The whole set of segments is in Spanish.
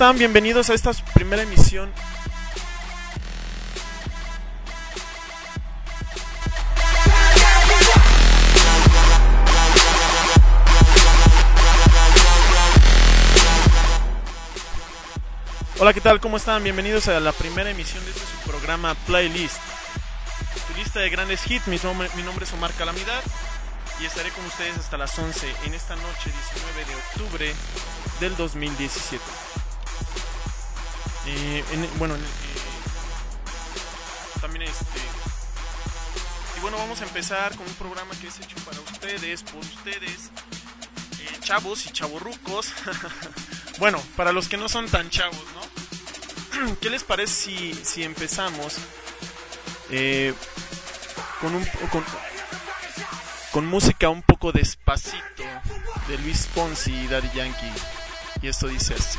¿Cómo están? Bienvenidos a esta primera emisión. Hola, ¿qué tal? ¿Cómo están? Bienvenidos a la primera emisión de este programa Playlist. Tu lista de grandes hits. Mi nombre es Omar Calamidad y estaré con ustedes hasta las 11 en esta noche 19 de octubre del 2017. Eh, bueno, eh, también este... Y bueno, vamos a empezar con un programa que es hecho para ustedes, por ustedes, eh, chavos y chavorrucos. bueno, para los que no son tan chavos, ¿no? ¿Qué les parece si, si empezamos con un... Con, con música un poco despacito de Luis Fonsi y Daddy Yankee. Y esto dice así.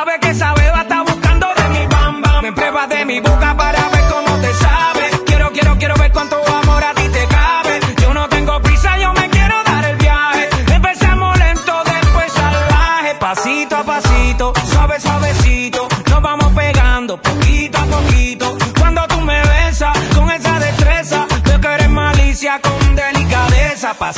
sabe que sabe.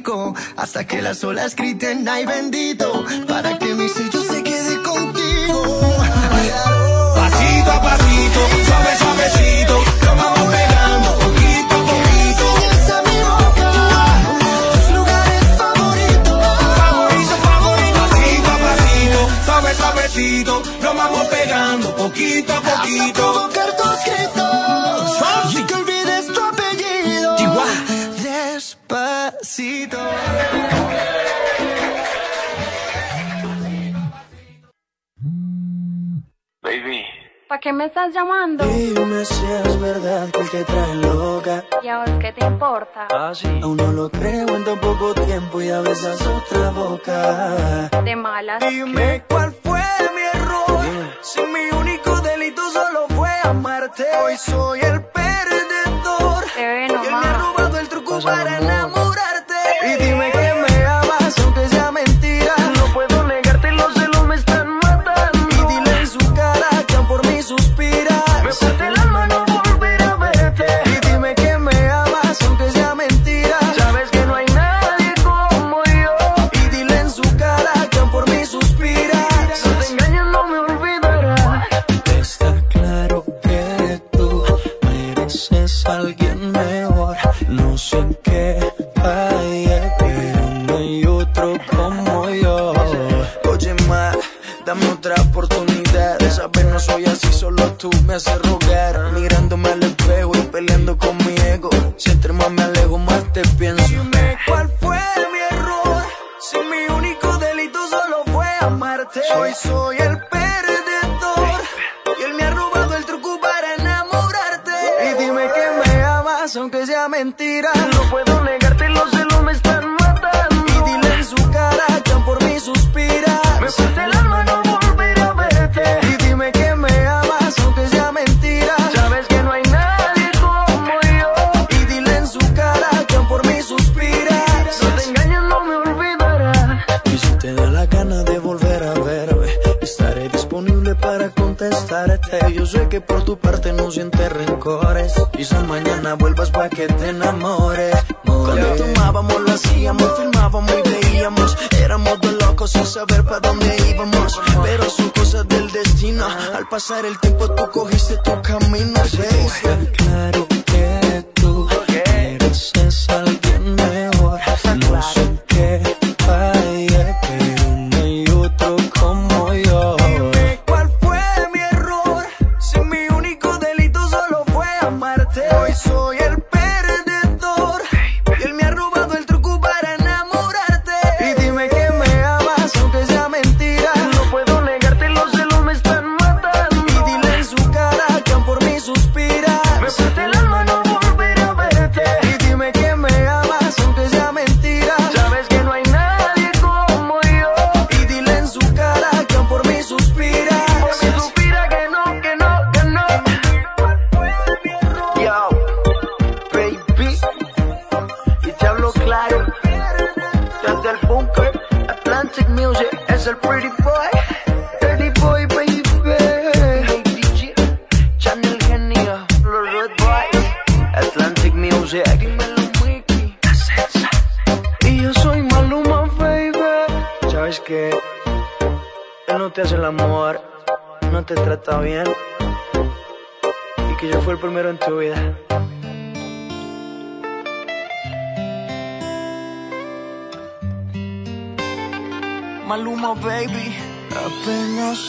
rico hasta que las olas griten ay bendito para que mi sello se quede contigo. Pasito a pasito, suave suavecito, lo vamos pegando poquito a poquito. Esa mi boca, tus lugares favoritos. Favorito, favorito. Pasito a pasito, suave suavecito, lo vamos pegando poquito a poquito. ¿Para qué me estás llamando? Dime si es verdad que te trae loca. ¿Y a vos qué te importa? Aún no lo creo en tan poco tiempo y a besas otra boca. De malas. Dime cuál fue mi error. Si mi único delito solo fue amarte. Hoy soy el perdedor. Te ve Y él me ha robado el truco para enamorarte. Pienso. Dime cuál fue mi error. Si mi único delito solo fue amarte. Hoy soy el perdedor. Y él me ha robado el truco para enamorarte. Y dime que me amas, aunque sea mentira. No puedo sientes rencores. Quizás mañana vuelvas para que te enamores. Cuando tomábamos, lo hacíamos, filmábamos y veíamos. Éramos dos locos sin saber para dónde íbamos. Pero son cosas del destino. Al pasar el tiempo, tú cogiste tu camino. claro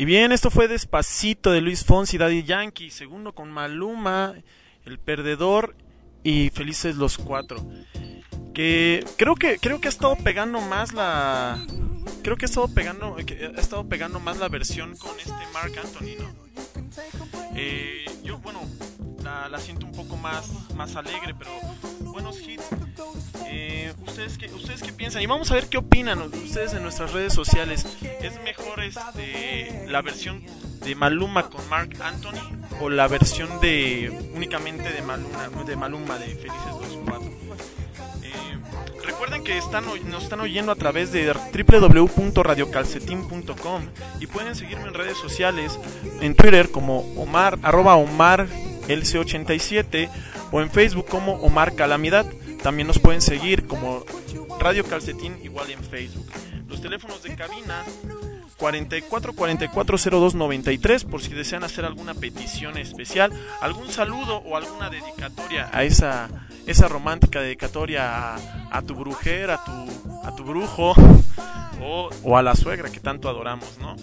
Y bien, esto fue Despacito de Luis Fonsi, Daddy Yankee, segundo con Maluma, El Perdedor y Felices los Cuatro. Que creo que creo que ha estado pegando más la creo que ha estado pegando ha estado pegando más la versión con este Mark Anthony. Eh, yo bueno la, siento un poco más más alegre, pero buenos hits. Eh, ¿ustedes, qué, ¿Ustedes qué piensan? Y vamos a ver qué opinan ustedes en nuestras redes sociales. ¿Es mejor este, la versión de Maluma con Mark Anthony o la versión de únicamente de Maluma de, Maluma, de Felices los Cuatro? Eh, recuerden que están, nos están oyendo a través de www.radiocalcetín.com y pueden seguirme en redes sociales, en Twitter como Omar, arroba Omar LC87 o en Facebook como Omar Calamidad. También nos pueden seguir como Radio Calcetín igual en Facebook. Los teléfonos de cabina 44 44 02 93 por si desean hacer alguna petición especial, algún saludo o alguna dedicatoria a esa esa romántica dedicatoria a, a tu brujera, a tu a tu brujo o, o, a la suegra que tanto adoramos, ¿no?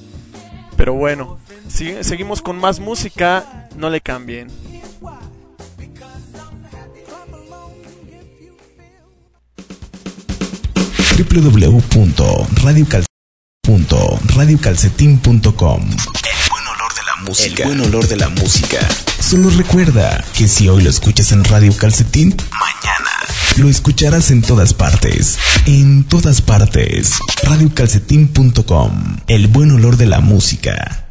Pero bueno, si, seguimos con más música, no le cambien. www.radiocalcetín.com El buen olor de la música. El buen olor de la música. Solo recuerda que si hoy lo escuchas en Radio Calcetín, Mañana lo escucharás en todas partes. En todas partes. Radiocalcetín.com El buen olor de la música.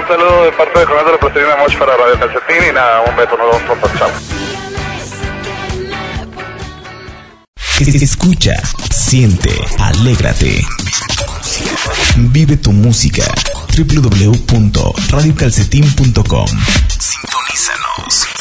Un saludo de parte de Fernando de Moch para Radio Calcetín y nada, un beso, nos vemos pronto, chao. Escucha, siente, alégrate. Vive tu música. www.radiocalcetín.com Sintonízanos.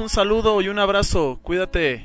un saludo y un abrazo. Cuídate.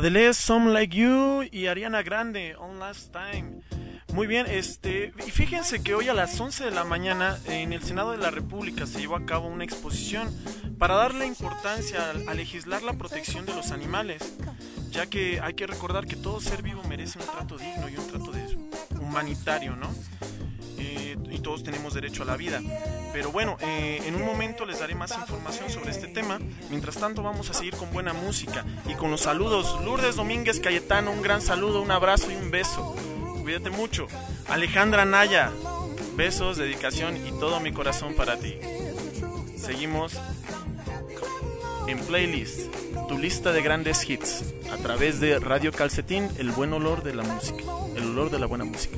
Adele, Some Like You y Ariana Grande, On Last Time. Muy bien, este, y fíjense que hoy a las 11 de la mañana en el Senado de la República se llevó a cabo una exposición para darle importancia a, legislar la protección de los animales, ya que hay que recordar que todo ser vivo merece un trato digno y un trato de- humanitario, ¿no? Eh, y todos tenemos derecho a la vida. Pero bueno, eh, en un momento les daré más información sobre este tema. Mientras tanto, vamos a seguir con buena música y con los saludos. Lourdes Domínguez Cayetano, un gran saludo, un abrazo y un beso. Cuídate mucho. Alejandra Naya, besos, dedicación y todo mi corazón para ti. Seguimos en playlist, tu lista de grandes hits, a través de Radio Calcetín, el buen olor de la música, el olor de la buena música.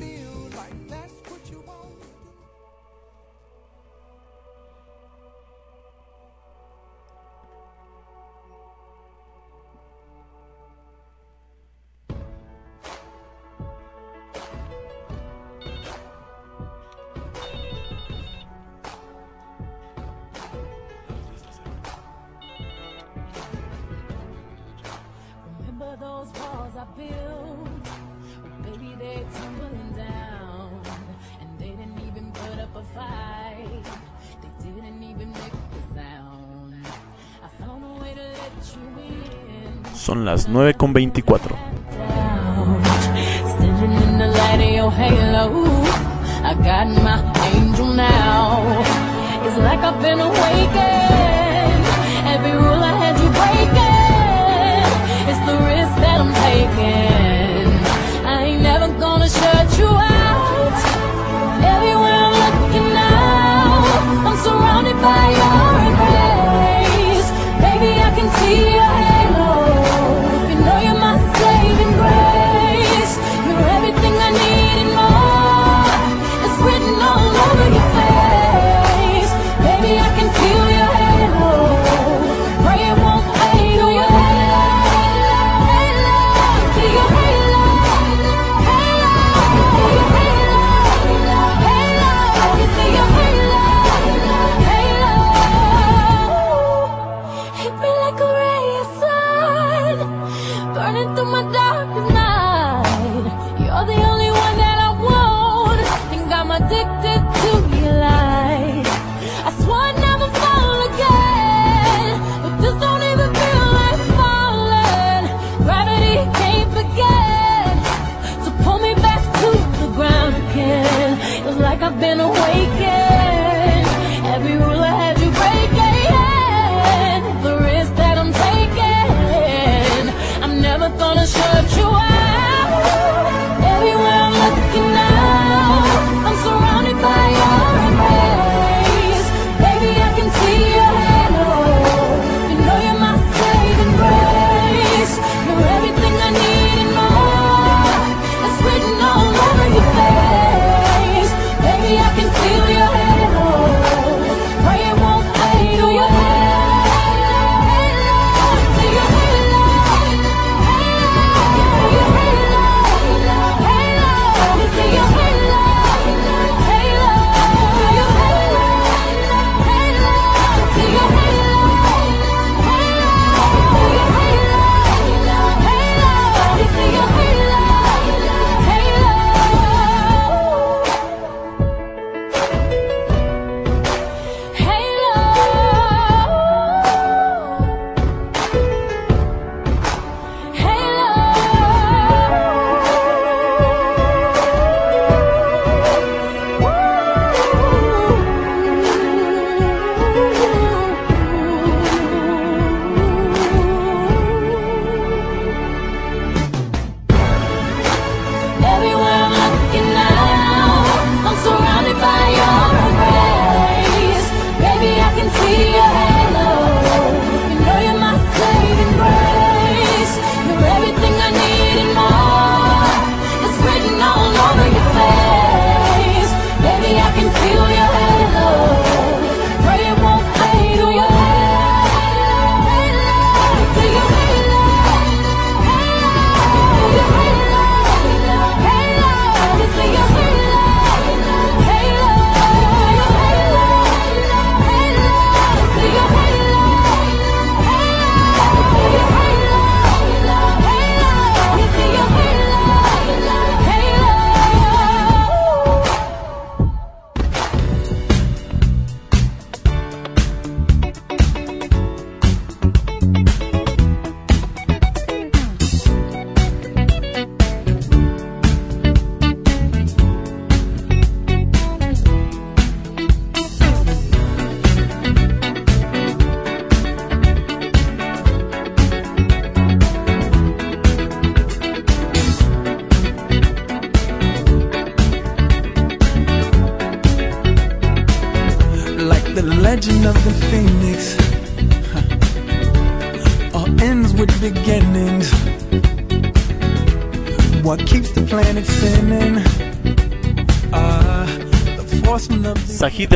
9 con 24. Standing in the light of your halo. I got my angel now. It's like I've been.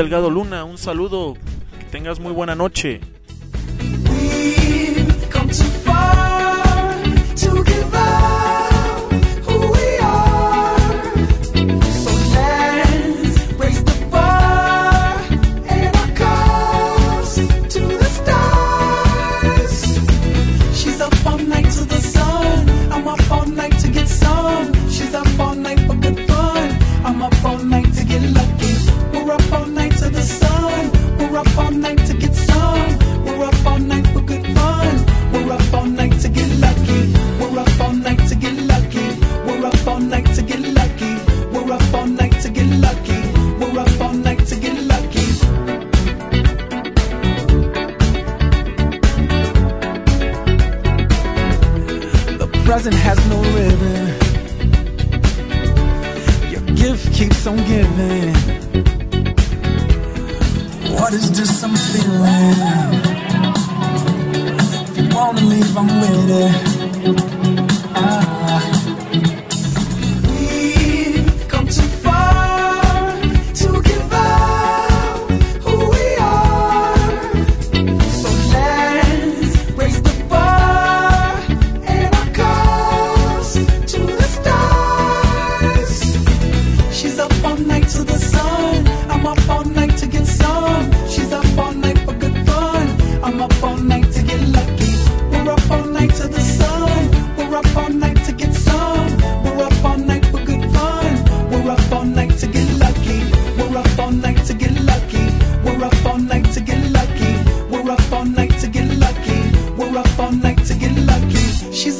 Delgado Luna, un saludo, que tengas muy buena noche.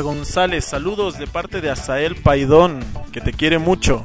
González, saludos de parte de Asael Paidón, que te quiere mucho.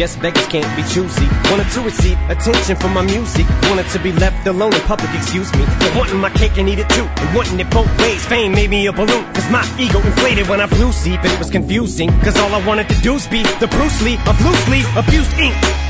Guess beggars can't be choosy. Wanted to receive attention from my music. Wanted to be left alone in public, excuse me. But wanting my cake and eat it too. And wanting it both ways. Fame made me a balloon. Cause my ego inflated when I blew see, but it was confusing. Cause all I wanted to do was be the Bruce Lee of loosely abused ink.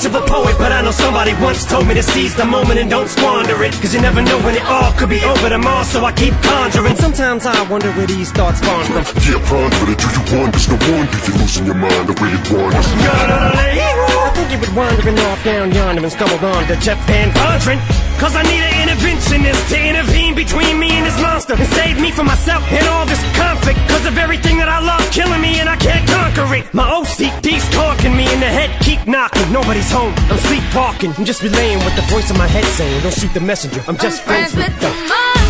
much of a poet, but I know somebody once told me to seize the moment and don't squander it. Cause you never know when it all could be over tomorrow, so I keep conjuring. Sometimes I wonder where these thoughts spawn from. Yeah, ponder it, do you wonder? No wonder you're losing your mind the way it wanders. I think you were wandering off down yonder and stumbled on to Jeff Van Vondren. Cause I need an interventionist to intervene between me and this monster and save me from myself and all this conflict. Cause of everything that I love killing me and I can't conquer it. My OCD's talking me in the head, keep knocking. Nobody's home, I'm sleepwalking. I'm just relaying what the voice in my head saying. Don't shoot the messenger, I'm just friends, with the. monster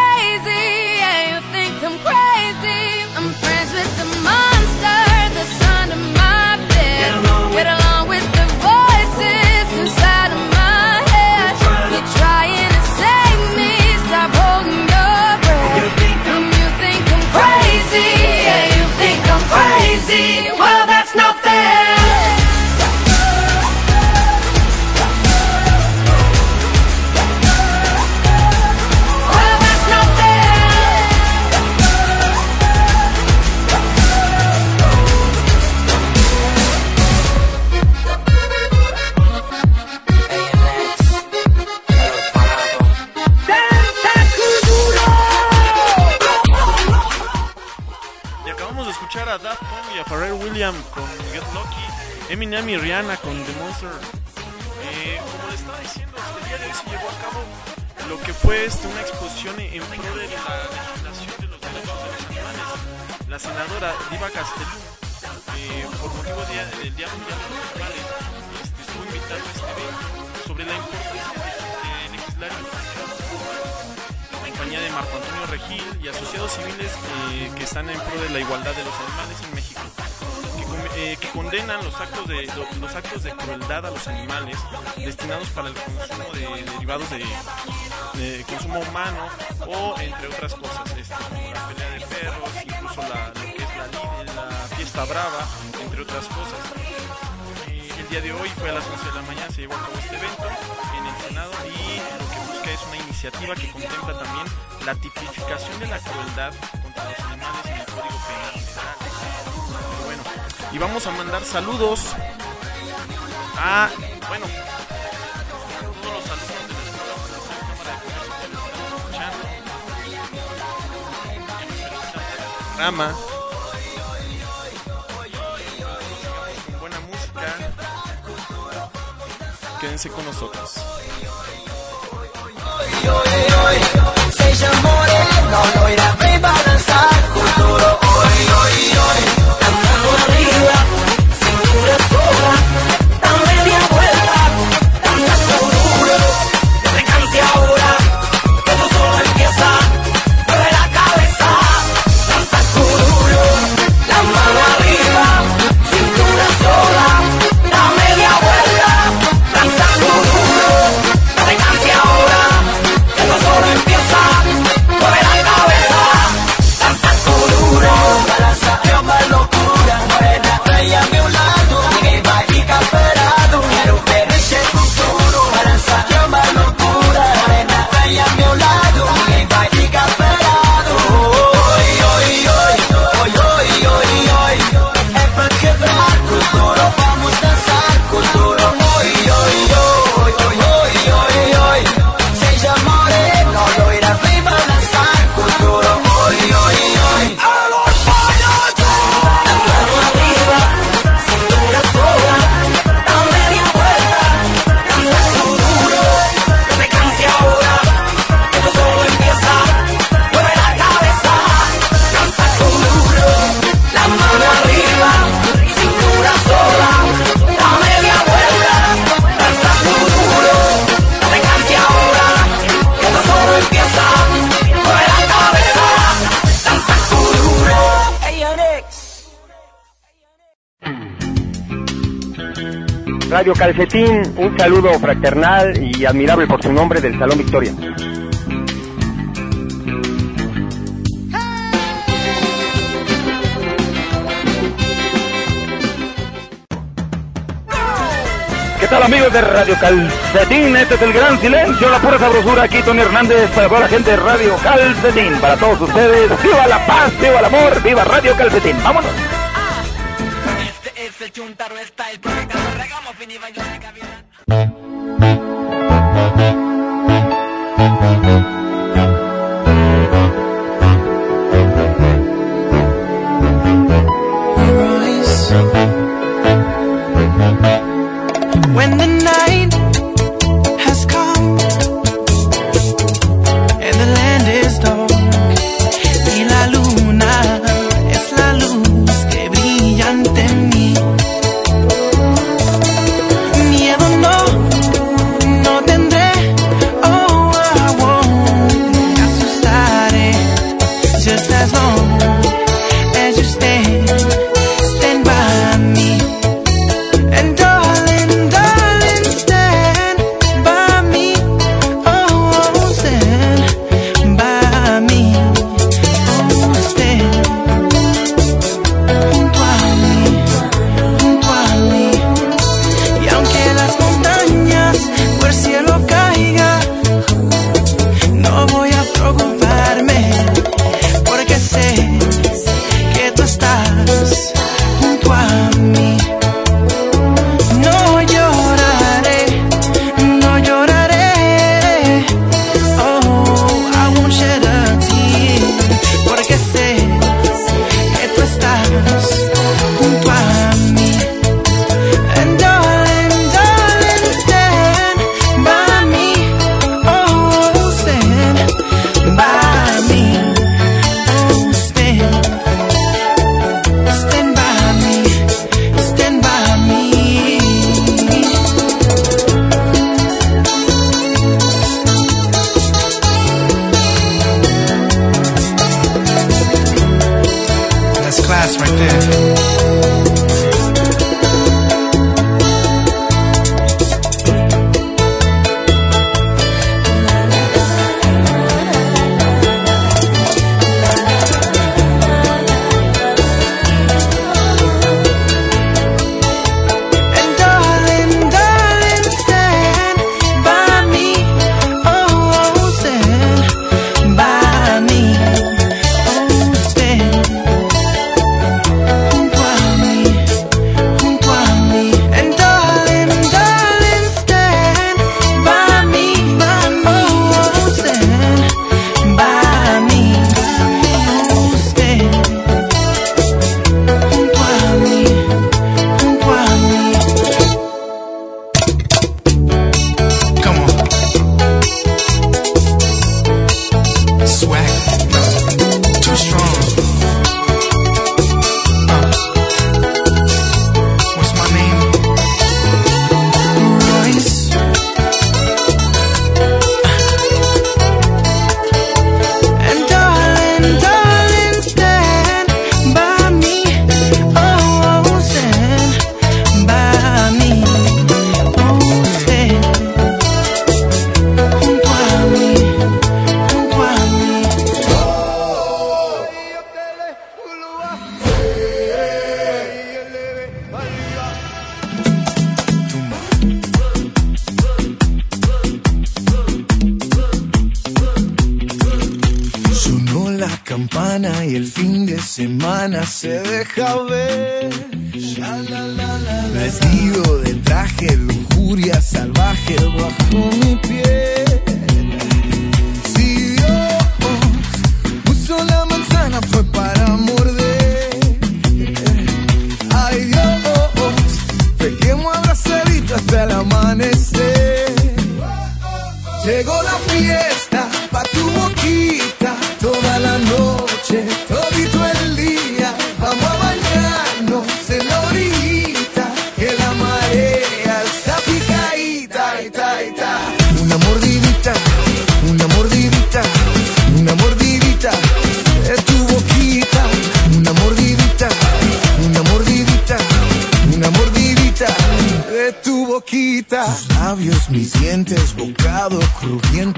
Con Get Lucky, Eminem y Rihanna con The Monster. Eh, como les estaba diciendo, el día de hoy se llevó a cabo lo que fue este, una exposición en pro de la legislación de los derechos de los animales. La senadora Diva Castellón, eh, por motivo del Día Mundial de los Animales, este, estuvo invitando a este evento sobre la importancia de, de legislar en compañía de Marco Antonio Regil y asociados civiles eh, que están en pro de la igualdad de los animales en México. Condenan los actos de lo- los actos de crueldad a los animales destinados para el consumo de derivados de, consumo humano o entre otras cosas, este, la pelea de perros, incluso la, lo que es la, la fiesta brava, entre otras cosas. El día de hoy fue a las 11 de la mañana, se llevó a cabo este evento en el Senado y lo que busca es una iniciativa que contempla también la tipificación de la crueldad contra los animales y vamos a mandar saludos a, bueno, buena música. Quédense con nosotros. Seja loira, vem balançar oi, oi, oi Radio Calcetín, un saludo fraternal y admirable por su nombre del Salón Victoria. ¿Qué tal amigos de Radio Calcetín? Este es el gran silencio, la pura sabrosura. Aquí Tony Hernández para toda la gente de Radio Calcetín. Para todos ustedes, viva la paz, viva el amor, viva Radio Calcetín. Vámonos.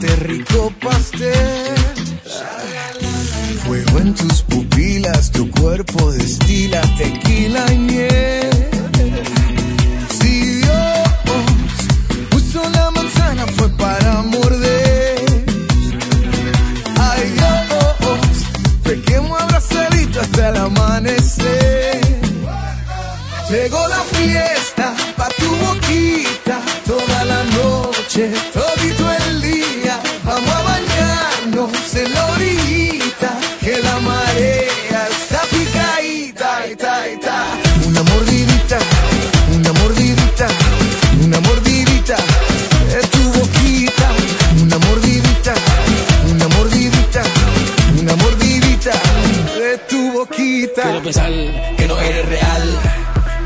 Rico pastel. Fuego en tus pupilas, tu cuerpo destila tequila y miel. Si Dios puso la manzana fue para morder. Ay Dios, pequemos abrazadito hasta el amanecer. Llegó la fiesta pa' tu boquita toda la noche, pensar que no eres real.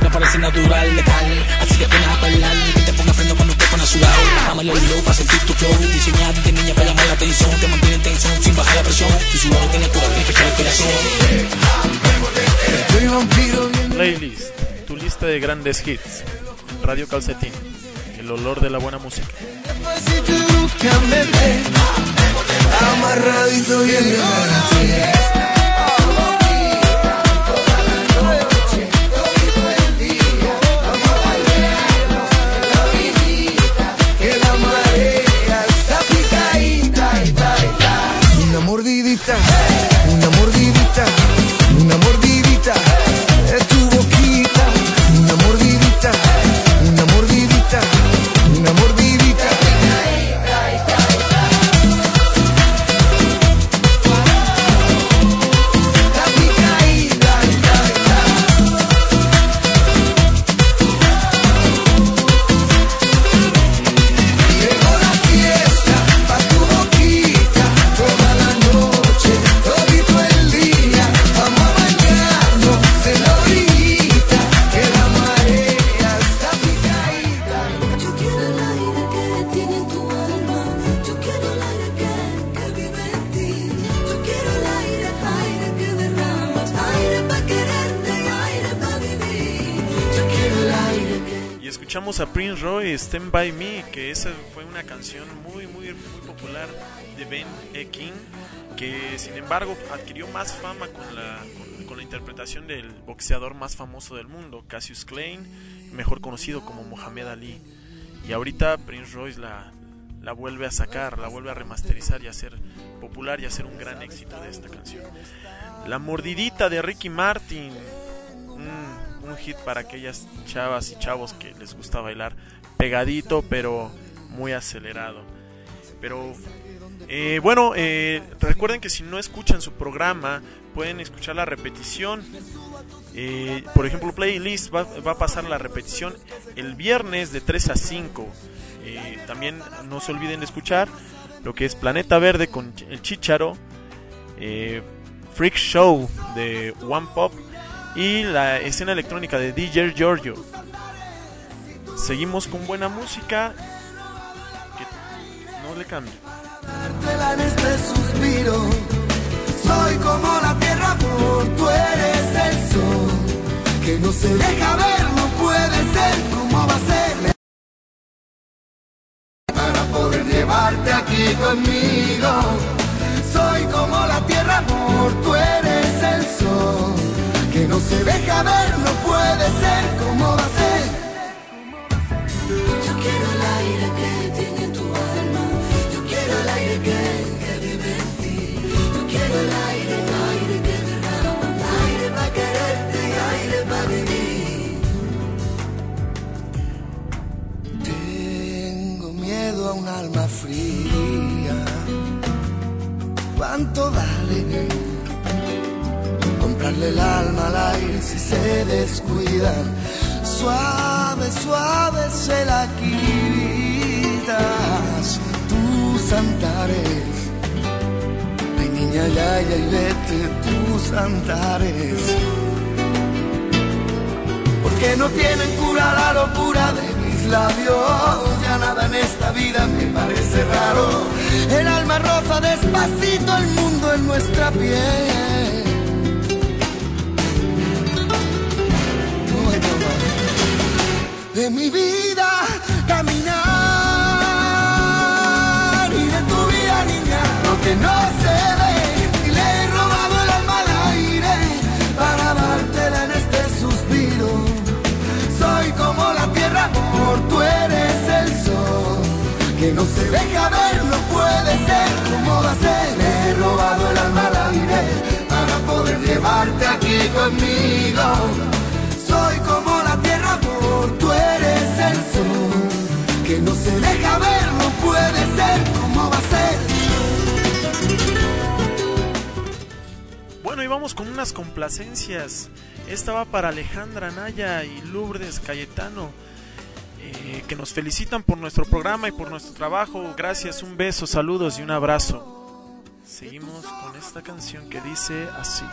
Me parece natural, letal. Así que ven a bailar. Que te ponga freno cuando te pones sudado. Dámelo el low para sentir tu flow. Diseñar de niña para llamar la atención. Te mantiene en tensión sin bajar la presión. Tu sudado tiene tu. Soy vampiro bien Playlist, tu lista de grandes hits. Radio Calcetín, el olor de la buena música. Amarradito y en Stand By Me, que esa fue una canción muy, muy, muy popular de Ben E. King, que sin embargo adquirió más fama con la, con, con la interpretación del boxeador más famoso del mundo, Cassius Clay, mejor conocido como Muhammad Ali. Y ahorita Prince Royce la, la vuelve a sacar, la vuelve a remasterizar y a hacer popular y a hacer un gran éxito de esta canción. La mordidita de Ricky Martin, un, un hit para aquellas chavas y chavos que les gusta bailar pegadito pero muy acelerado. Pero eh, bueno, eh, recuerden que si no escuchan su programa pueden escuchar la repetición. Eh, por ejemplo, Playlist va, va a pasar la repetición el viernes de 3 a 5. Eh, también no se olviden de escuchar lo que es Planeta Verde con el Chicharo, eh, Freak Show de One Pop y la escena electrónica de DJ Giorgio. Seguimos con buena música. Que no le cambie. En este suspiro. Soy como la tierra, amor, tú eres el sol. Que no se deja ver, no puede ser. ¿Cómo va a ser? Para poder llevarte aquí conmigo. Soy como la tierra, amor, tú eres el sol. Que no se deja ver, no puede ser. ¿Cómo va a ser? Yo quiero el aire que tiene tu alma. Yo quiero el aire que, vive en ti. Yo quiero el aire, aire que derrama. Aire para quererte y aire para vivir. Tengo miedo a un alma fría. ¿Cuánto vale? Comprarle el alma al aire si se descuidan. Suave suave se la quitas tus antares. Ay, niña, ya, ya, y vete tus antares. Porque no tienen cura la locura de mis labios. Ya nada en esta vida me parece raro. El alma roza despacito el mundo en nuestra piel. De mi vida caminar. Y de tu vida niña lo que no se ve. Y le he robado el alma al aire para dártela en este suspiro. Soy como la tierra por tú eres el sol. Que no se deja ver no puede ser. Como va a ser le he robado el alma al aire para poder llevarte aquí conmigo que no se deja ver, no puede ser como va a ser. Bueno, y vamos con unas complacencias. Esta va para Alejandra Naya y Lourdes Cayetano, eh, que nos felicitan por nuestro programa y por nuestro trabajo. Gracias, un beso, saludos y un abrazo. Seguimos con esta canción que dice así.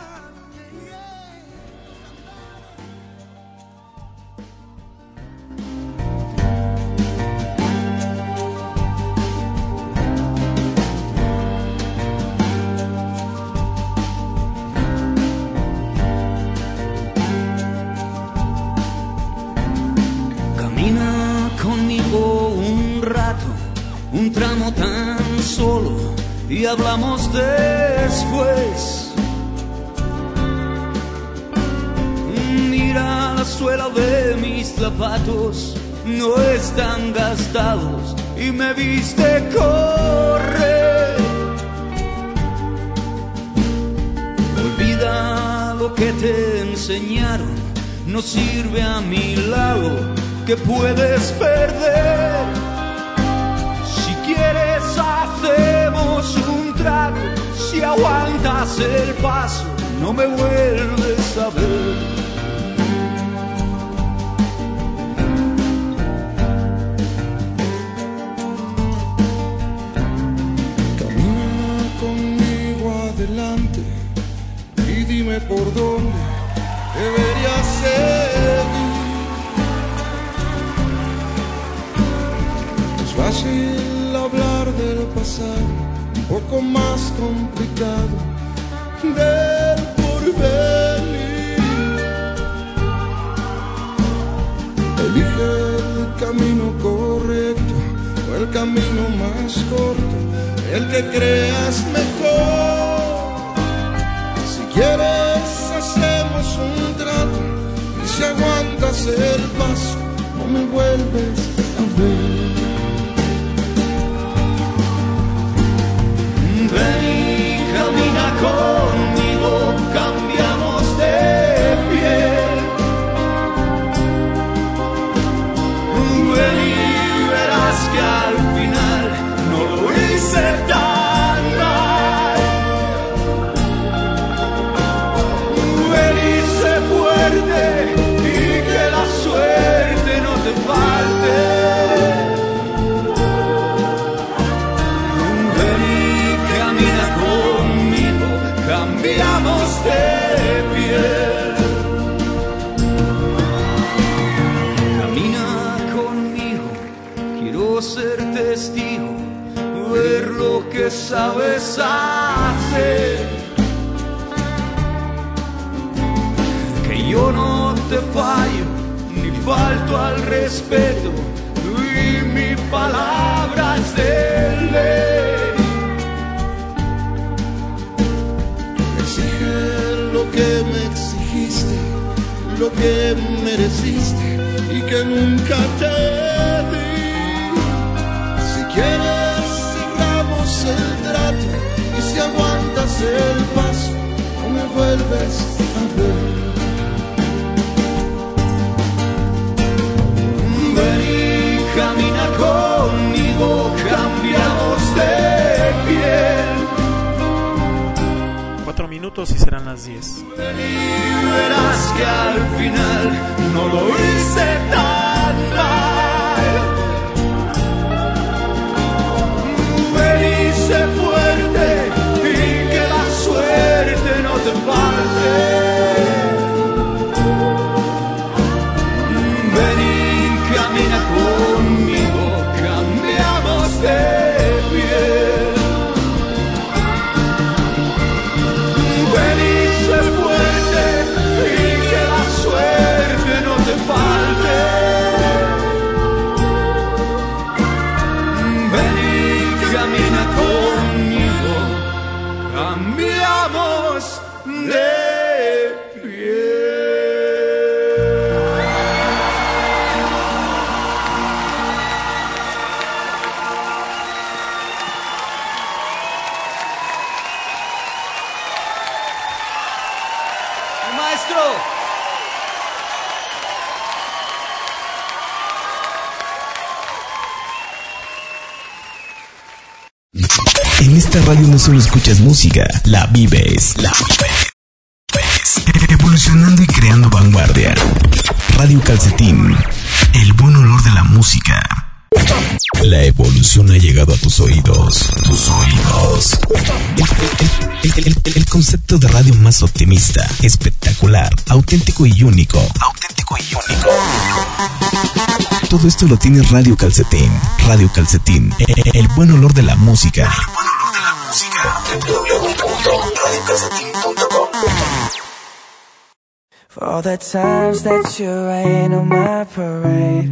Un tramo tan solo y hablamos después. Mira la suela de mis zapatos, no están gastados y me viste correr. Olvida lo que te enseñaron, no sirve a mi lado que puedes perder. Si aguantas el paso no me vuelves a ver. Camina conmigo adelante y dime por dónde debería seguir. Es fácil hablar del pasado, poco más complicado del porvenir. Elige el camino correcto o el camino más corto, el que creas mejor. Si quieres hacemos un trato y si aguantas el paso no me vuelves a ver. verí, mi na konci. Hacer. Que yo no te fallo, ni falto al respeto, y mi palabra es de ley. Exige lo que me exigiste, lo que mereciste y que nunca te di. Si quieres cerramos el trato te aguantas el paso o me vuelves a ver. Ven y camina conmigo, cambiamos de piel. Cuatro minutos y serán las diez. Ven y verás que al final no lo hice tan mal. Father. Tus oídos. Tus oídos. El, el- el- el- concepto de radio más optimista, espectacular, auténtico y único. Auténtico y único. Todo esto lo tiene Radio Calcetín. Radio Calcetín. El, buen olor de la música. El buen olor de la música. For the times that you rain on my parade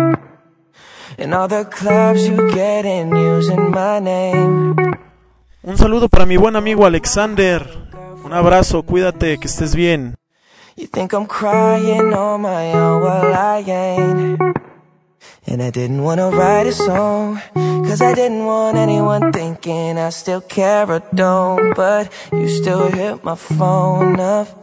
Un saludo para mi buen amigo Alexander. Un abrazo, cuídate, que estés bien. You think I'm crying on my own, well I ain't And I didn't wanna write a song Cause I didn't want anyone thinking I still care or don't But you still hit my phone up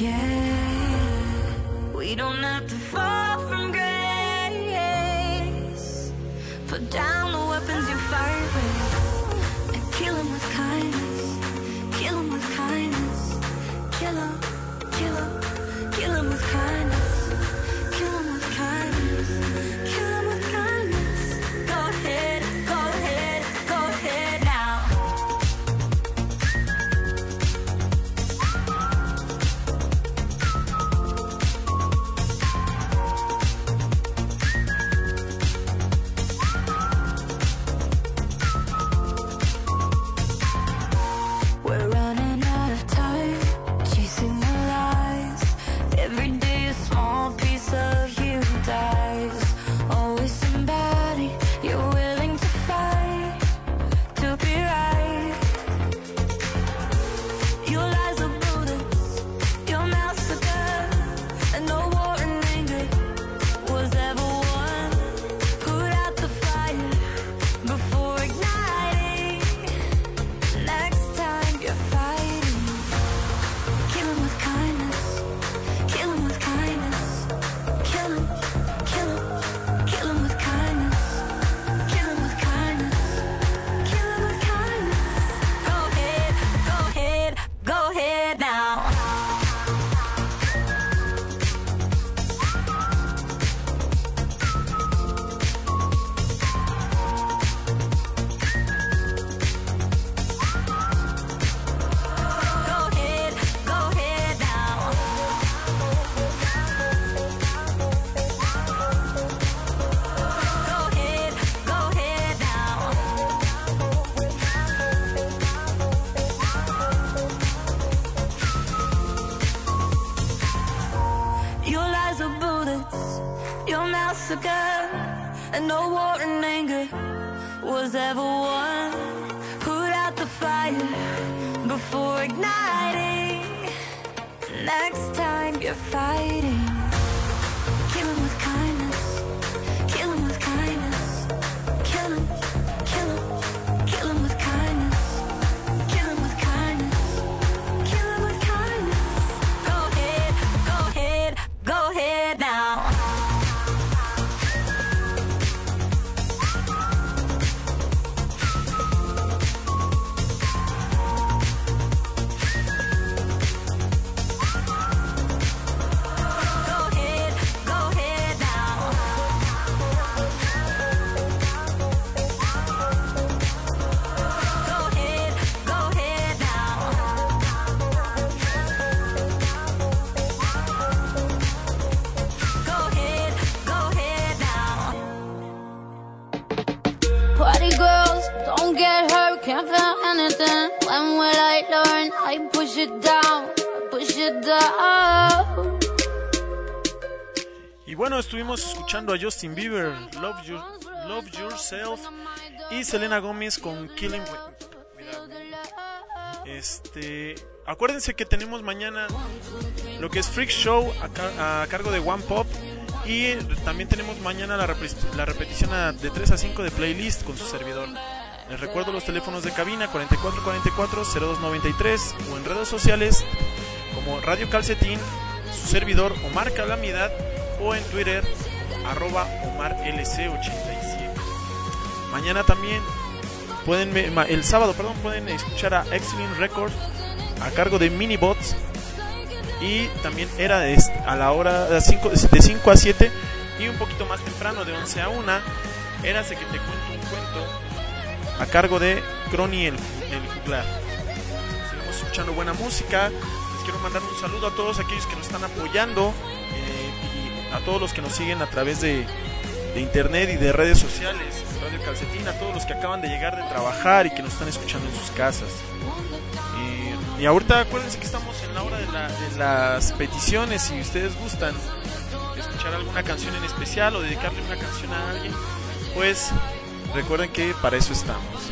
Yeah. We don't have to fall escuchando a Justin Bieber, Love, Love Yourself, y Selena Gómez con Killing. Este, acuérdense que tenemos mañana lo que es Freak Show a, car- a cargo de One Pop y también tenemos mañana la, repres- la repetición a- de 3 a 5 de playlist con su servidor. Les recuerdo los teléfonos de cabina 4444-0293 o en redes sociales como Radio Calcetín, su servidor Omar Calamidad o en Twitter arroba OmarLC87. Mañana también pueden, el sábado, perdón, pueden escuchar a Excellent Records a cargo de Minibots y también era de a la hora de 5 de 5 a 7 y un poquito más temprano de 11 a 1 érase que te cuento un cuento a cargo de Crony el, el juglar. Seguimos escuchando buena música. Les quiero mandar un saludo a todos aquellos que nos están apoyando a todos los que nos siguen a través de, internet y de redes sociales, Radio Calcetín, a todos los que acaban de llegar de trabajar y que nos están escuchando en sus casas. Eh, y ahorita acuérdense que estamos en la hora de, de las peticiones. Si ustedes gustan escuchar alguna canción en especial o dedicarle una canción a alguien, pues recuerden que para eso estamos.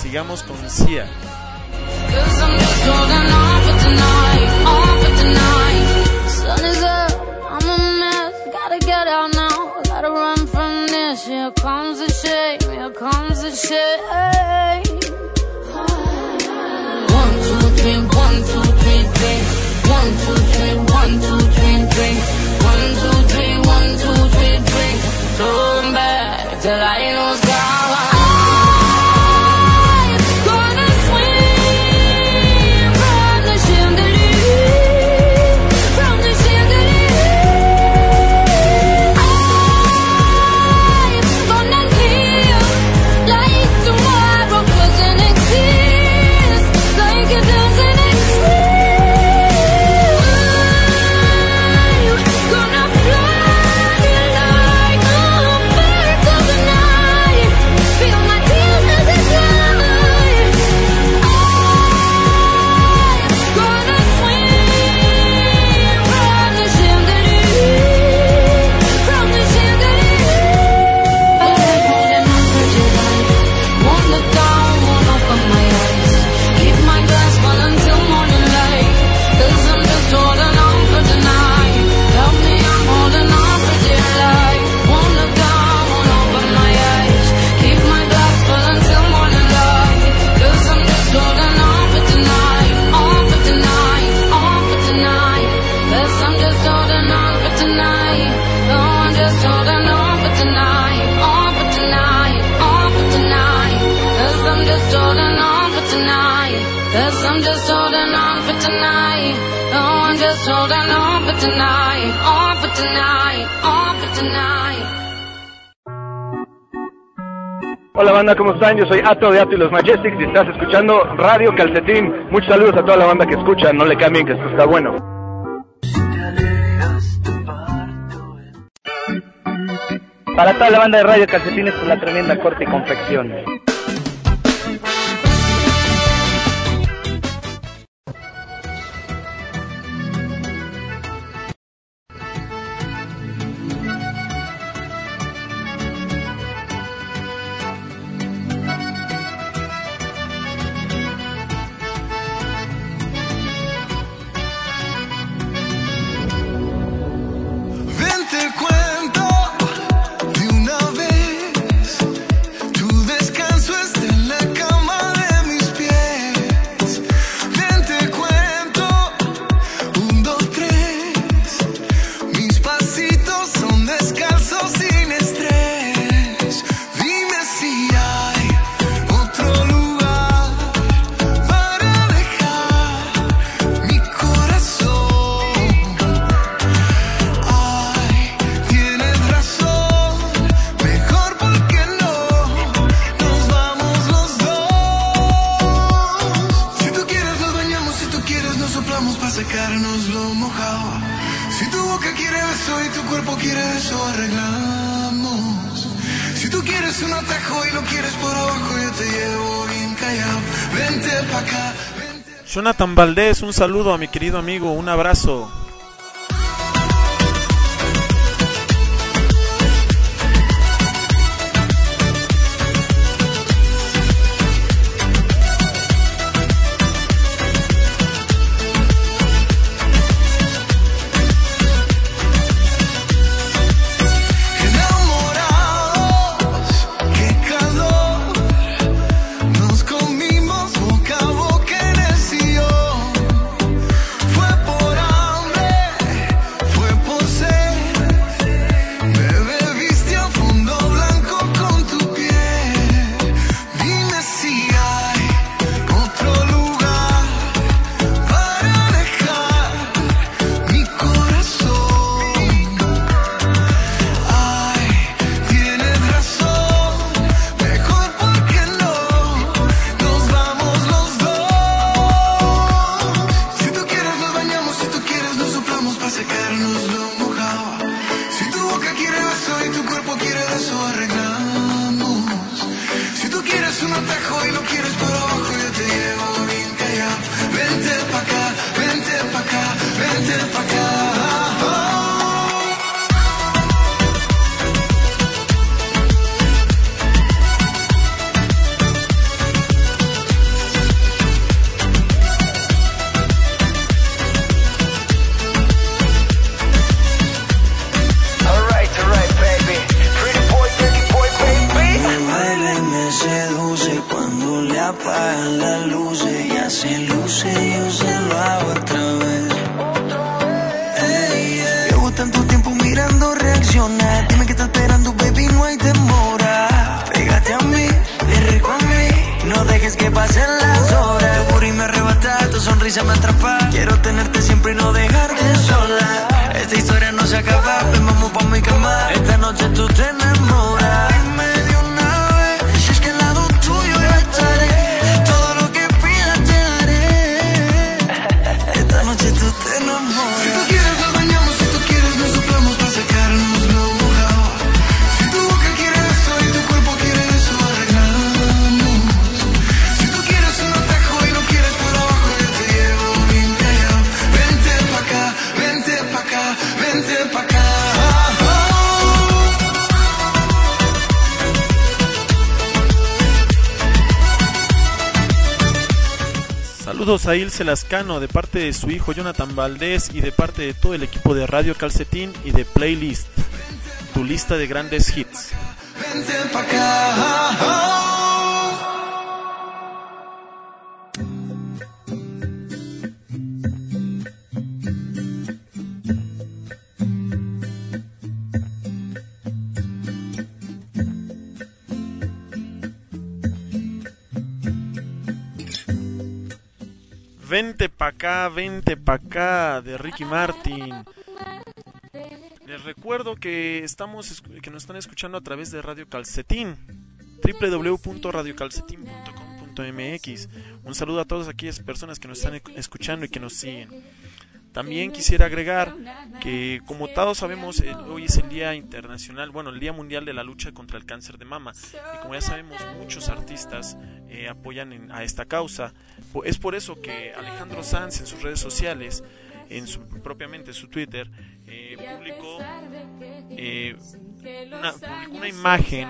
Sigamos con Cia. Get out now, gotta run from this. Here comes the shame, here comes the shame. One, two, three, one, two, three, three. One, two, three, one, two, three, three. One, two, three, one, two, three, three. 'em back till I banda, ¿cómo están? Yo soy Ato de Ato y los Majestics y estás escuchando Radio Calcetín. Muchos saludos a toda la banda que escucha, no le cambien que esto está bueno. Para toda la banda de Radio Calcetín esto es la tremenda corte y confección. Jonathan Valdés, un saludo a mi querido amigo, un abrazo. Saludos a Ilse Lascano de parte de su hijo Jonathan Valdés y de parte de todo el equipo de Radio Calcetín y de Playlist, tu lista de grandes hits. Acá de Ricky Martin. Les recuerdo que estamos que nos están escuchando a través de Radio Calcetín www.radiocalcetín.com.mx. Un saludo a todas aquellas personas que nos están escuchando y que nos siguen. También quisiera agregar que como todos sabemos hoy es el Día Internacional, bueno, el Día Mundial de la Lucha contra el Cáncer de Mama y como ya sabemos muchos artistas eh, apoyan a esta causa. Es por eso que Alejandro Sanz en sus redes sociales, en su propiamente su Twitter, eh, publicó eh, una, publicó una imagen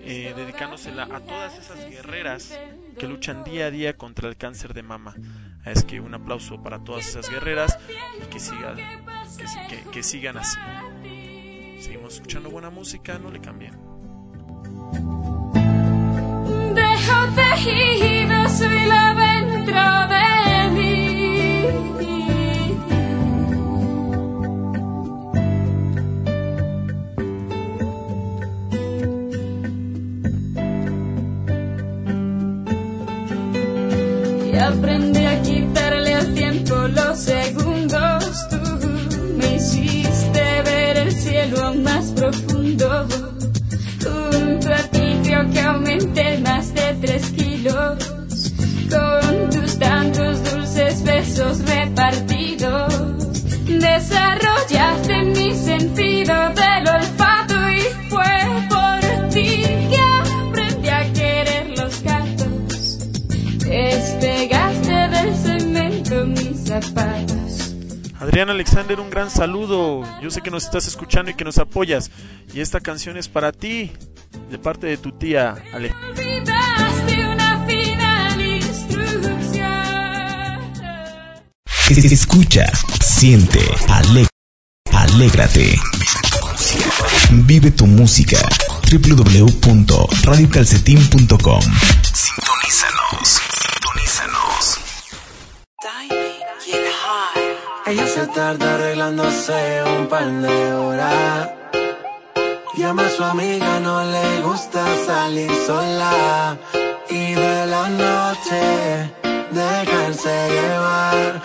eh, dedicándosela a todas esas guerreras que luchan día a día contra el cáncer de mama. Es que un aplauso para todas esas guerreras y que sigan, que, si- que- que sigan así. Seguimos escuchando buena música, no le cambien. Hilo dentro de mí. Y aprendí Adrián Alexander, un gran saludo. Yo sé que nos estás escuchando y que nos apoyas. Y esta canción es para ti, de parte de tu tía Ale. Escucha, siente, ale- alégrate. Vive tu música. www.radiocalcetín.com sintonízanos. Ella se tarda arreglándose un par de horas. Llama a su amiga, no le gusta salir sola. Y de la noche dejarse llevar.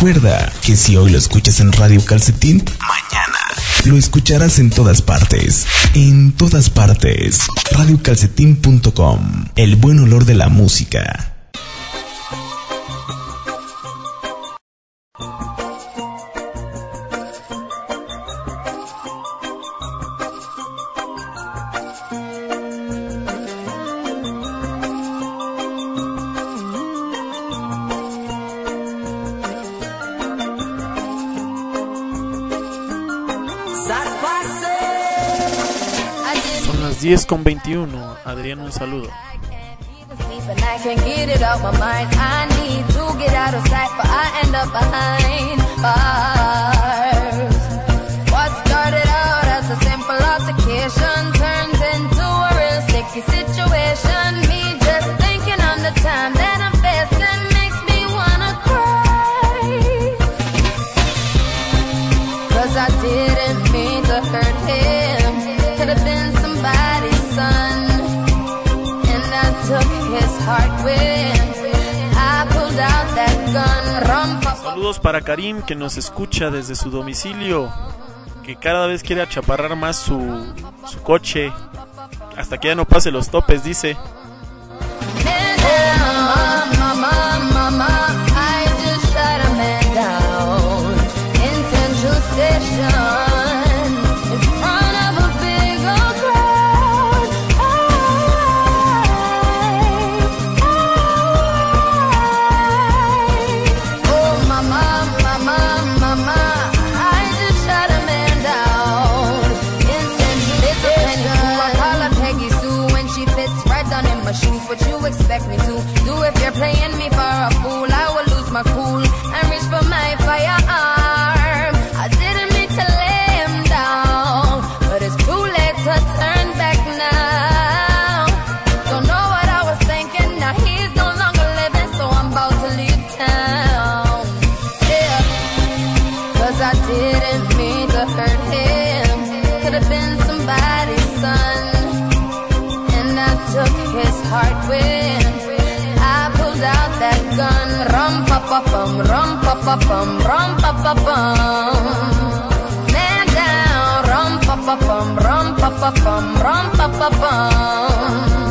Recuerda que si hoy lo escuchas en Radio Calcetín, mañana lo escucharás en todas partes. En todas partes. Radiocalcetín.com. El buen olor de la música. con 21. Adrián, un saludo. Didn't mean to hurt Saludos para Karim que nos escucha desde su domicilio, que cada vez quiere achaparrar más su, su coche, hasta que ya no pase los topes, dice. pa pam rum pa pa pam rum pa pa pam Man down rum pa pa pam rum pa pa pam rum pa pa pam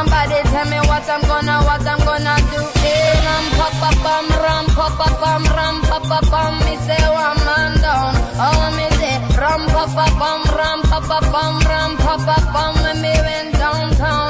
Somebody tell me what I'm gonna, what I'm gonna do. Hey, ram pa pa pam, ram pa pa pam, ram pa pa pam. Me say one man down. All me say ram pa pa pam, ram pa pa pam, ram pa pa pam. When me went downtown.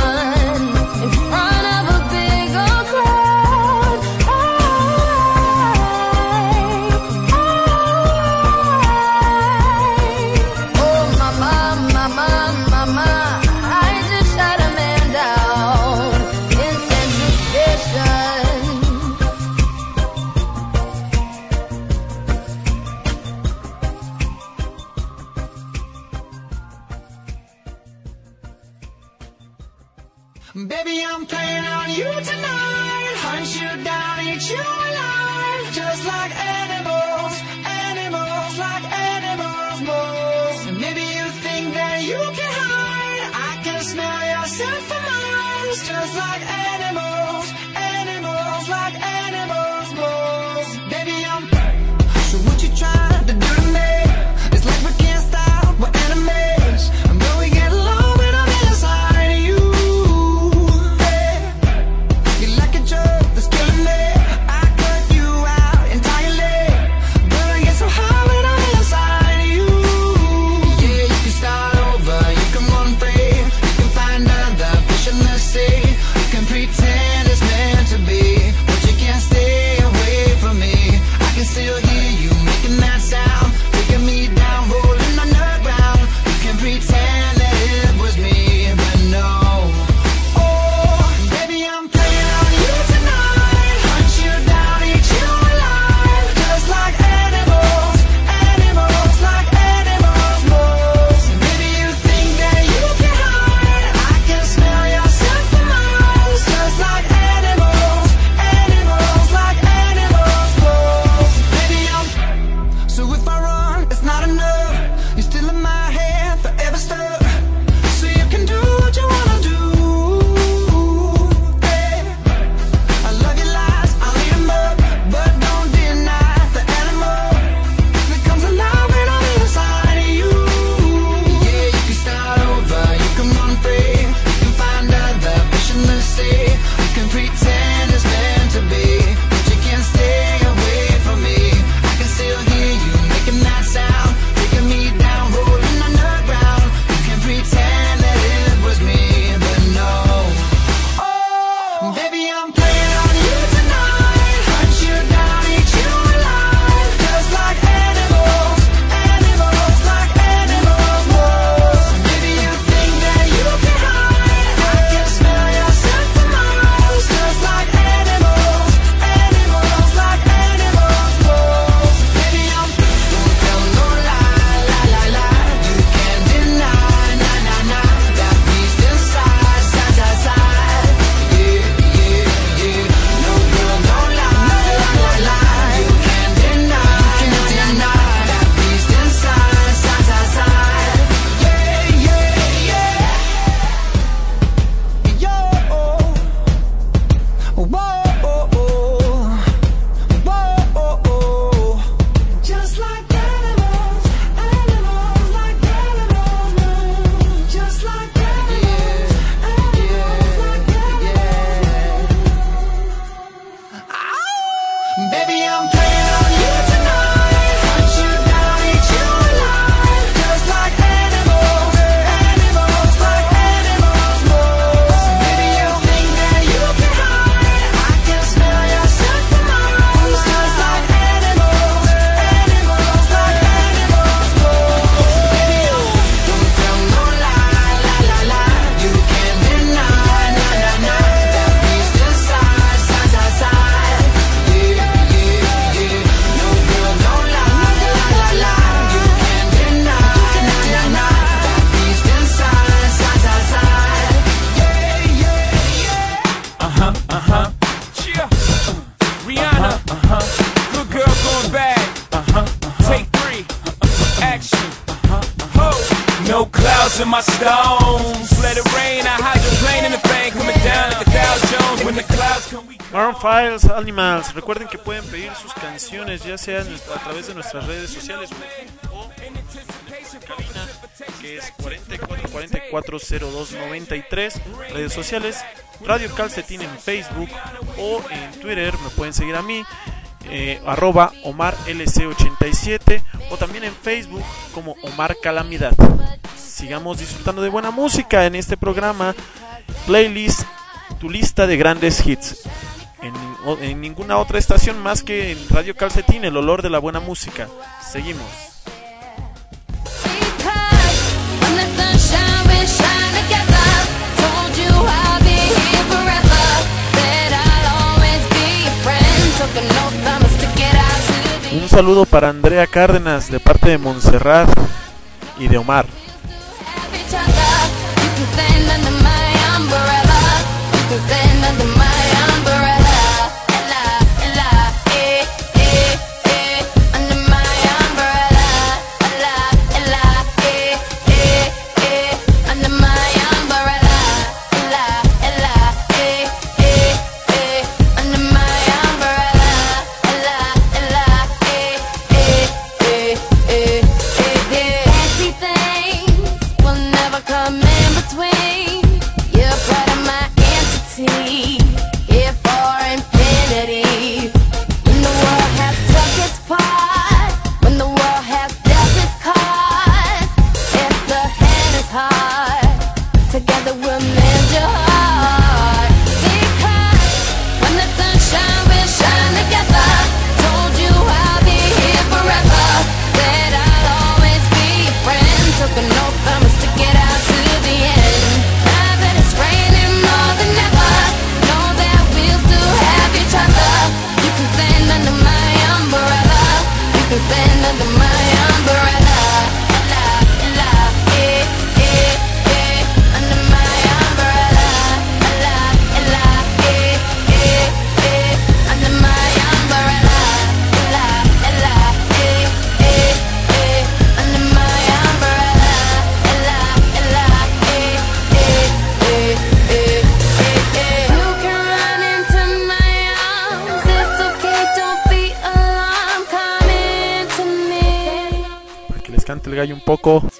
ya sea a través de nuestras redes sociales o en cabina, que es 44440293, redes sociales, Radio Calcetín en Facebook o en Twitter, me pueden seguir a mí. eh, arroba OmarLC87 o también en Facebook como Omar Calamidad. Sigamos disfrutando de buena música en este programa. Playlist, tu lista de grandes hits en ninguna otra estación más que en Radio Calcetín, el olor de la buena música. Seguimos. Un saludo para Andrea Cárdenas de parte de Montserrat y de Omar. high. Together poco.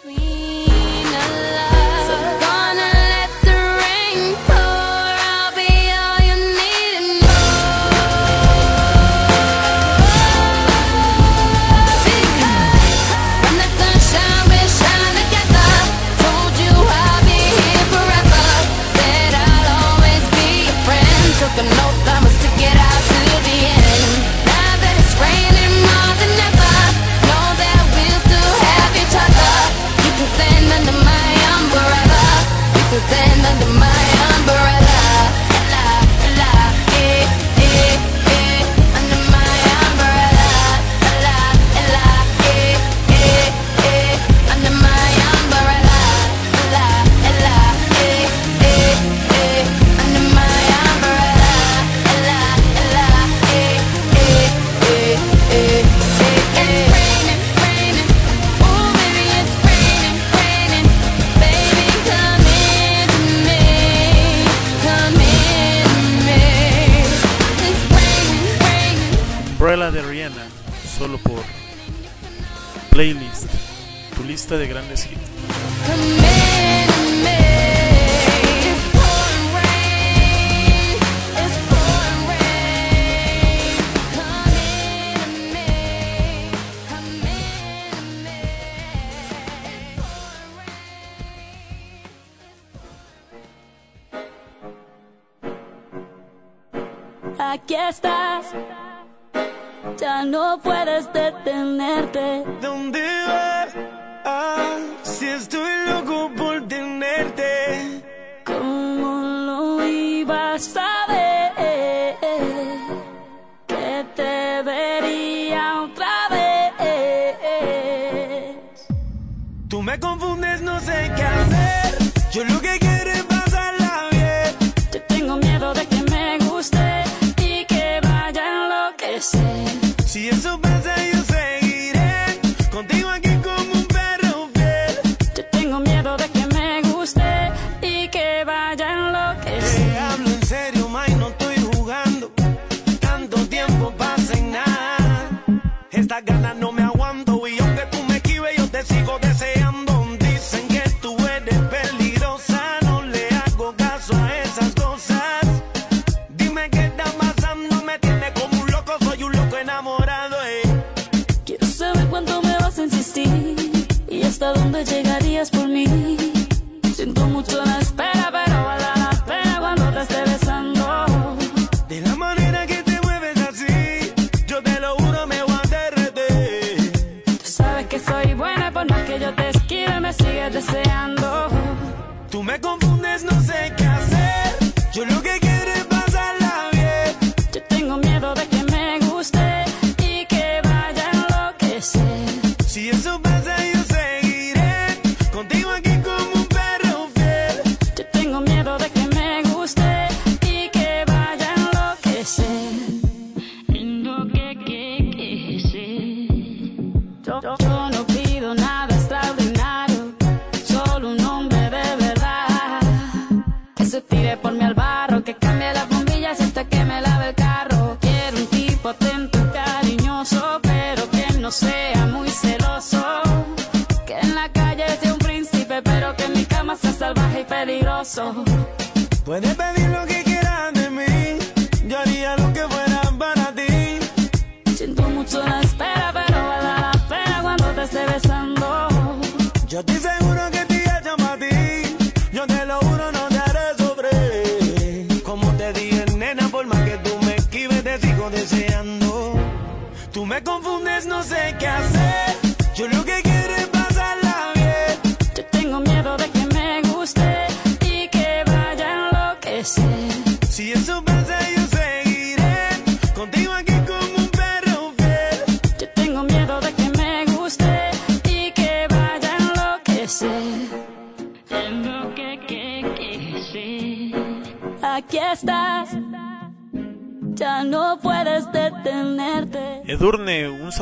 me sigues deseando. Tú me confundes, no sé qué hacer. Yo lo que quiero So.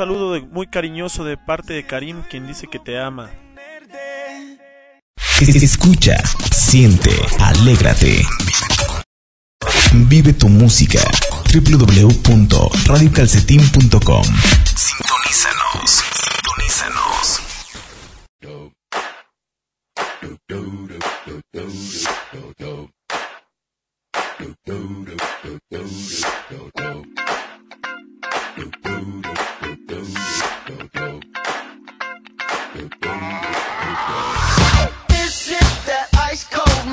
saludo muy cariñoso de parte de Karim, quien dice que te ama. Escucha, siente, alégrate. Vive tu música. www.radiocalcetín.com Sintonízanos, sintonízanos.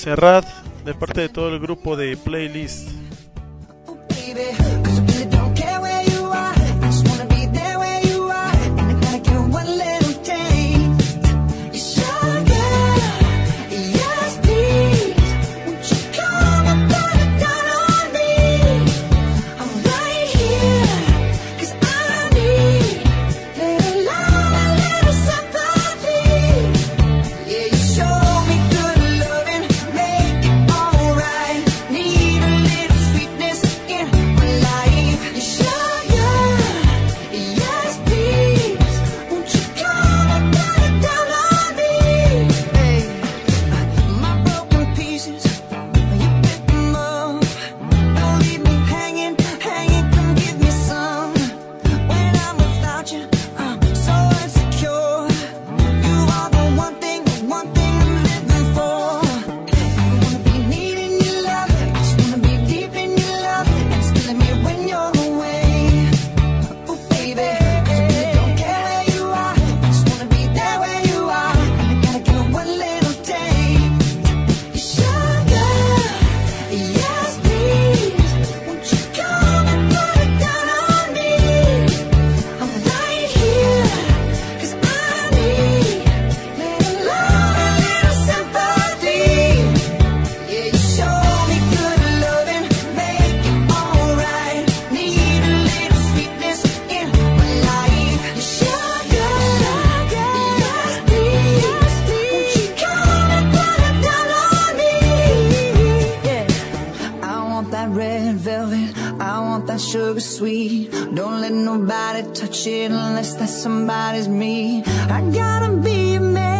Serrat de parte de todo el grupo de playlist. sweet. Don't let nobody touch it unless that somebody's me. I gotta be a man.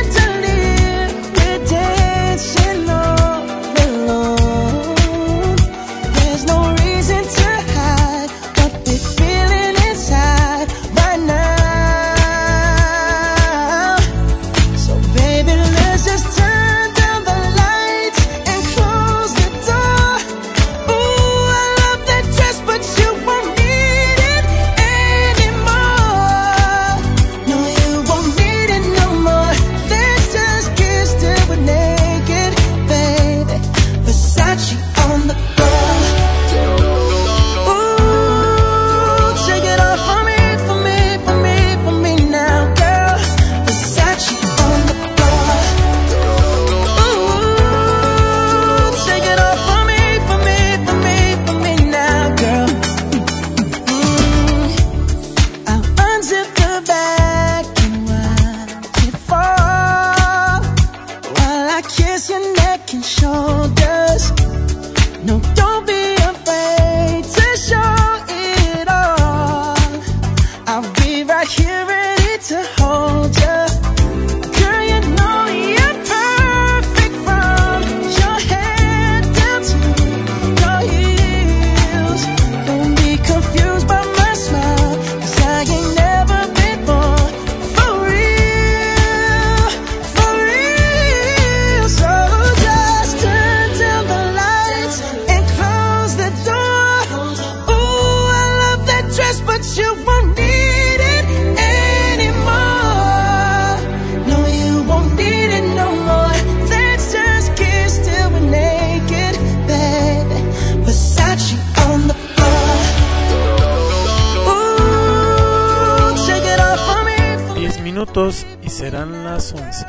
y serán las 11.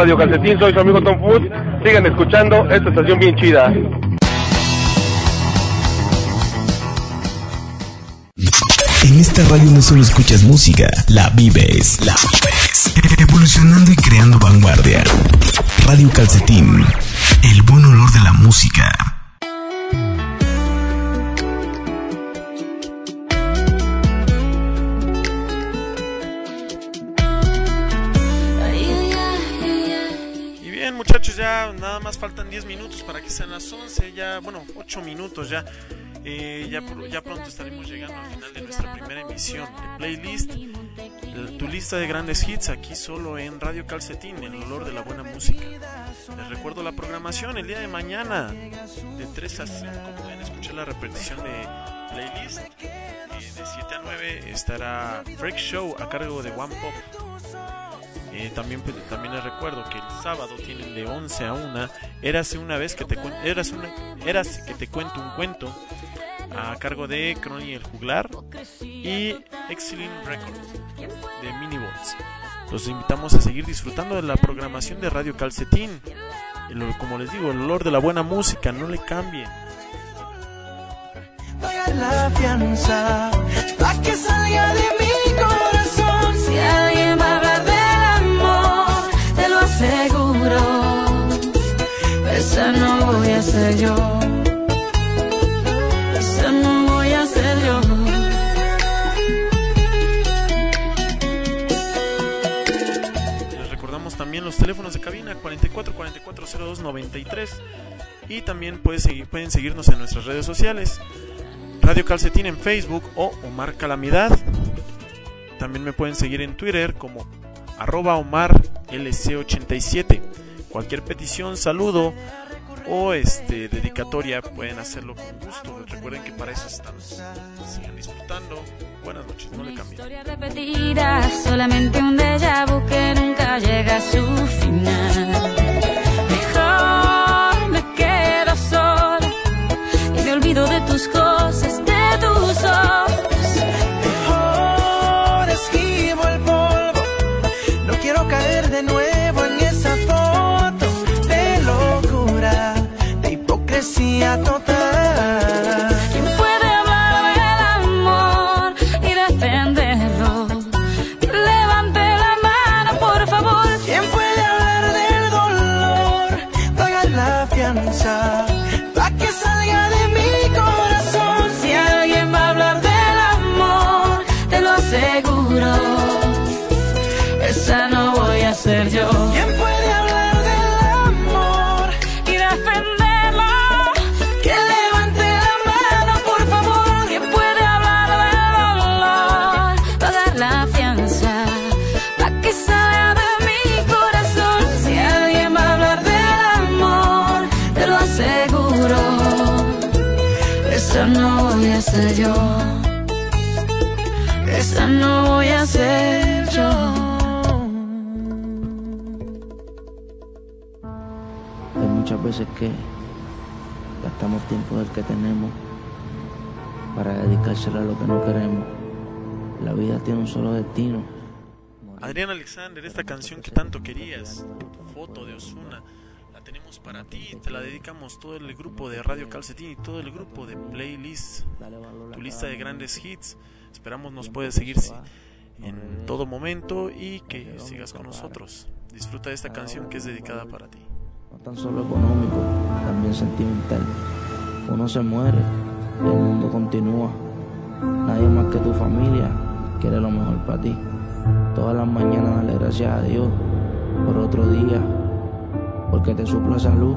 Radio Calcetín? Soy su amigo Tom Food. Sigan escuchando esta estación bien chida. En esta radio no solo escuchas música, la vives, la vives. Evolucionando y creando vanguardia. Radio Calcetín, el buen olor de la música. 8 minutos ya. Eh, ya, ya pronto estaremos llegando al final de nuestra primera emisión de Playlist. tu lista de grandes hits aquí solo en Radio Calcetín, el olor de la buena música. Les recuerdo la programación el día de mañana, de 3 a 5, pueden escuchar la repetición de Playlist. Eh, de 7 a 9 estará Freak Show a cargo de One Pop. Eh, también, pues, también les recuerdo que el sábado tienen de 11 a 1 Érase una vez que te Érase, una, Érase que te cuento un cuento a cargo de Crony el Juglar y Excellent Records de Minibots. Los invitamos a seguir disfrutando de la programación de Radio Calcetín. El- como les digo, el olor de la buena música, no le cambien. Paga la fianza pa' que salga de yo. No voy a ser yo. Les recordamos también los teléfonos de cabina 44 44 02 93 y también pueden, seguir, pueden seguirnos en nuestras redes sociales Radio Calcetín en Facebook o Omar Calamidad. También me pueden seguir en Twitter como arroba Omar LC87. Cualquier petición, saludo o este dedicatoria pueden hacerlo con gusto. Recuerden que para eso estamos. Sigan disfrutando. Buenas noches, no le cambien. Historia repetida, solamente un déjà vu que nunca llega a su final. Mejor me quedo sola y me olvido de tus cosas, total. ¿Quién puede hablar del amor y defenderlo? Levante la mano, por favor. ¿Quién puede hablar del dolor? Paga la fianza pa' que salga de mi corazón. Si alguien va a hablar del amor, te lo aseguro. Esa no voy a ser yo. ¿Quién puede veces que gastamos tiempo del que tenemos para dedicárselo a lo que no queremos. La vida tiene un solo destino. Adrián Alexander, esta canción que tanto querías, foto de Osuna, la tenemos para ti, te la dedicamos todo el grupo de Radio Calcetín y todo el grupo de Playlist, tu lista de grandes hits. Esperamos nos puedes seguir en todo momento y que sigas con nosotros. Disfruta de esta canción que es dedicada para ti. No tan solo económico, también sentimental. Uno se muere y el mundo continúa. Nadie más que tu familia quiere lo mejor para ti. Todas las mañanas dale gracias a Dios por otro día, porque te supla salud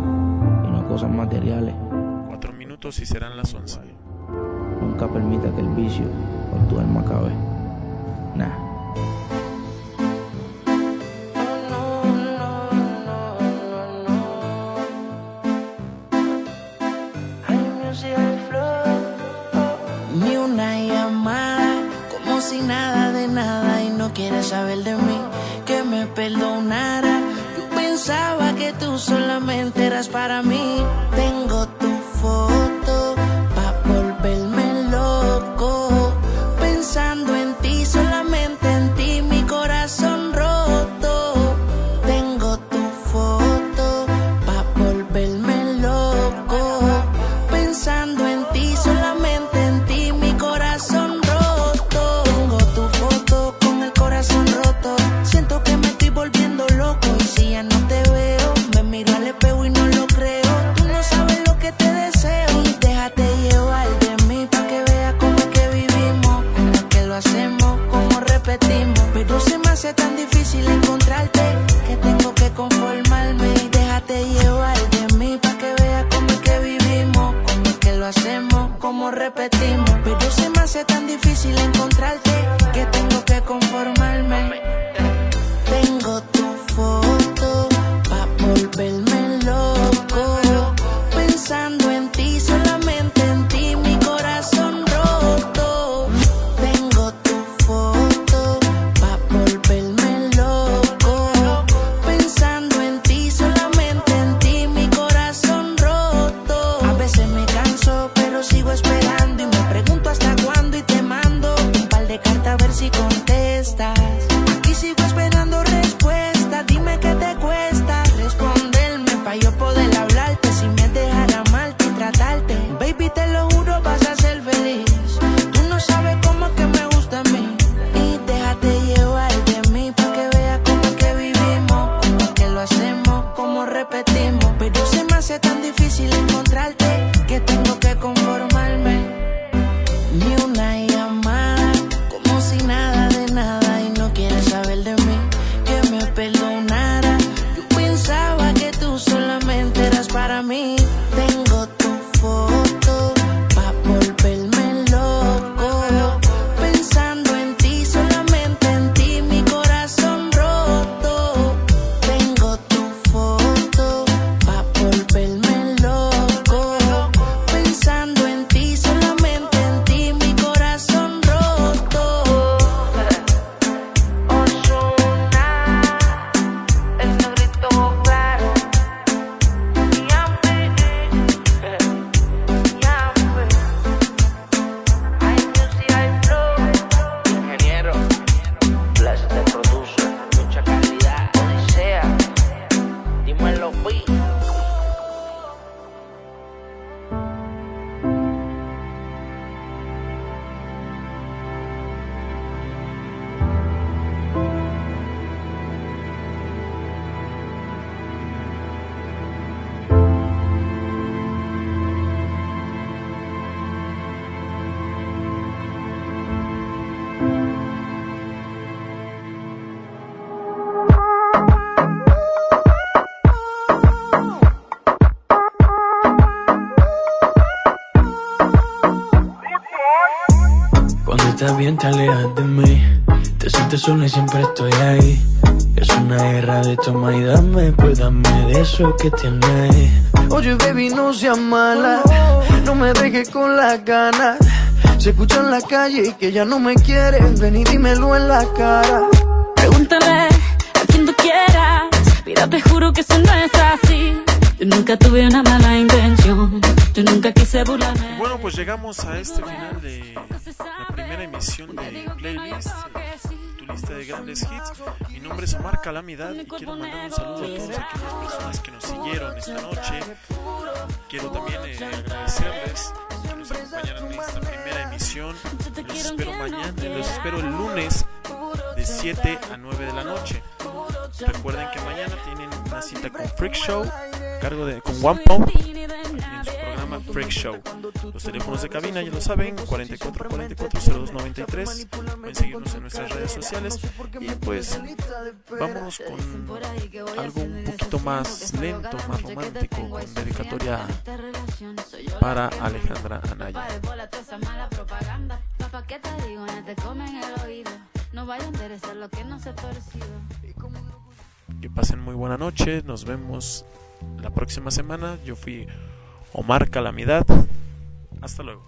y no cosas materiales. Cuatro minutos y serán las once. Nunca permita que el vicio por tu alma acabe. Nah. Saber de mí, que me perdonara. Yo pensaba que tú solamente eras para mí. Bien te alejas de mí Te sientes sola y siempre estoy ahí Es una guerra de toma y dame Pues dame de eso que tienes Oye baby no seas mala No me dejes con las ganas Se escucha en la calle y que ya no me quieres Ven y dímelo en la cara Pregúntale a quien tú quieras. Mira, te juro que eso no es así. Yo nunca tuve una mala intención. Yo nunca quise burlarme. Y bueno, pues llegamos a este final de primera emisión de Playlist, eh, tu lista de grandes hits. Mi nombre es Omar Calamidad y quiero mandar un saludo a todas aquellas personas que nos siguieron esta noche. Quiero también eh, agradecerles que nos acompañaron en esta primera emisión. Los espero mañana, los espero el lunes de 7 a 9 de la noche. Recuerden que mañana tienen una cita con Freak Show, cargo de con One Pump. Freak Show. Los teléfonos de cabina ya lo saben, 44 44 0293. Pueden seguirnos en nuestras redes sociales. Y pues vámonos con algo un poquito más lento, más romántico, con dedicatoria para Alejandra Anaya. Que pasen muy buena noche, nos vemos la próxima semana. Yo fui Omar Calamidad. Hasta luego.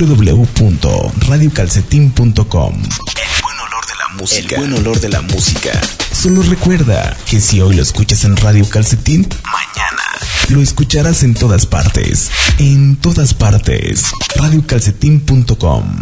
www.radiocalcetín.com. El buen olor de la música. El buen olor de la música. Solo recuerda que si hoy lo escuchas en Radio Calcetín, mañana lo escucharás en todas partes. En todas partes. Radiocalcetín.com.